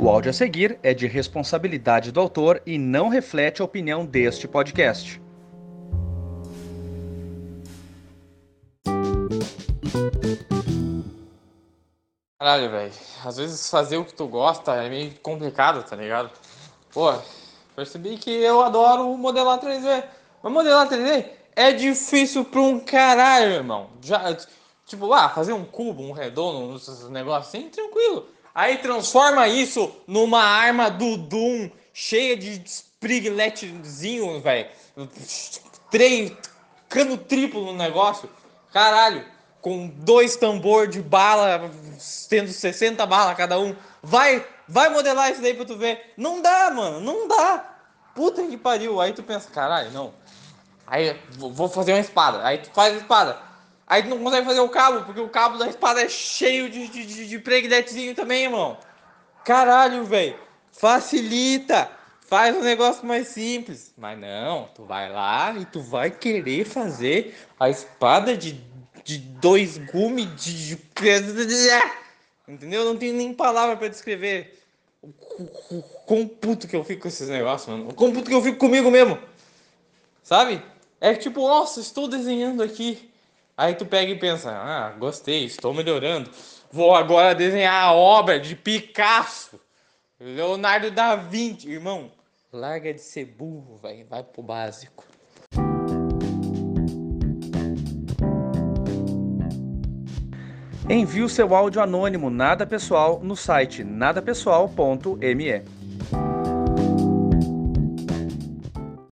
O áudio a seguir é de responsabilidade do autor e não reflete a opinião deste podcast. Caralho, velho. Às vezes fazer o que tu gosta é meio complicado, tá ligado? Pô, percebi que eu adoro modelar 3D. Mas modelar 3D é difícil pra um caralho, irmão. Já, tipo, lá, fazer um cubo, um redondo, um negócio assim, tranquilo. Aí transforma isso numa arma do Doom cheia de sprigletzinho, velho. Três, cano triplo no negócio. Caralho com dois tambor de bala, tendo 60 balas cada um. Vai, vai modelar isso daí pra tu ver. Não dá, mano, não dá. Puta que pariu. Aí tu pensa, caralho, não. Aí vou fazer uma espada. Aí tu faz a espada. Aí tu não consegue fazer o cabo, porque o cabo da espada é cheio de, de, de, de também, irmão. Caralho, velho. Facilita. Faz um negócio mais simples. Mas não, tu vai lá e tu vai querer fazer a espada de de dois gumes de. Entendeu? Não tenho nem palavra para descrever o quão puto que eu fico com esses negócios, mano. O quão puto que eu fico comigo mesmo. Sabe? É tipo, nossa, estou desenhando aqui. Aí tu pega e pensa, ah, gostei, estou melhorando. Vou agora desenhar a obra de Picasso, Leonardo da Vinci. Irmão, larga de ser burro, vai, vai pro básico. Envie o seu áudio anônimo nada pessoal no site nadapessoal.me.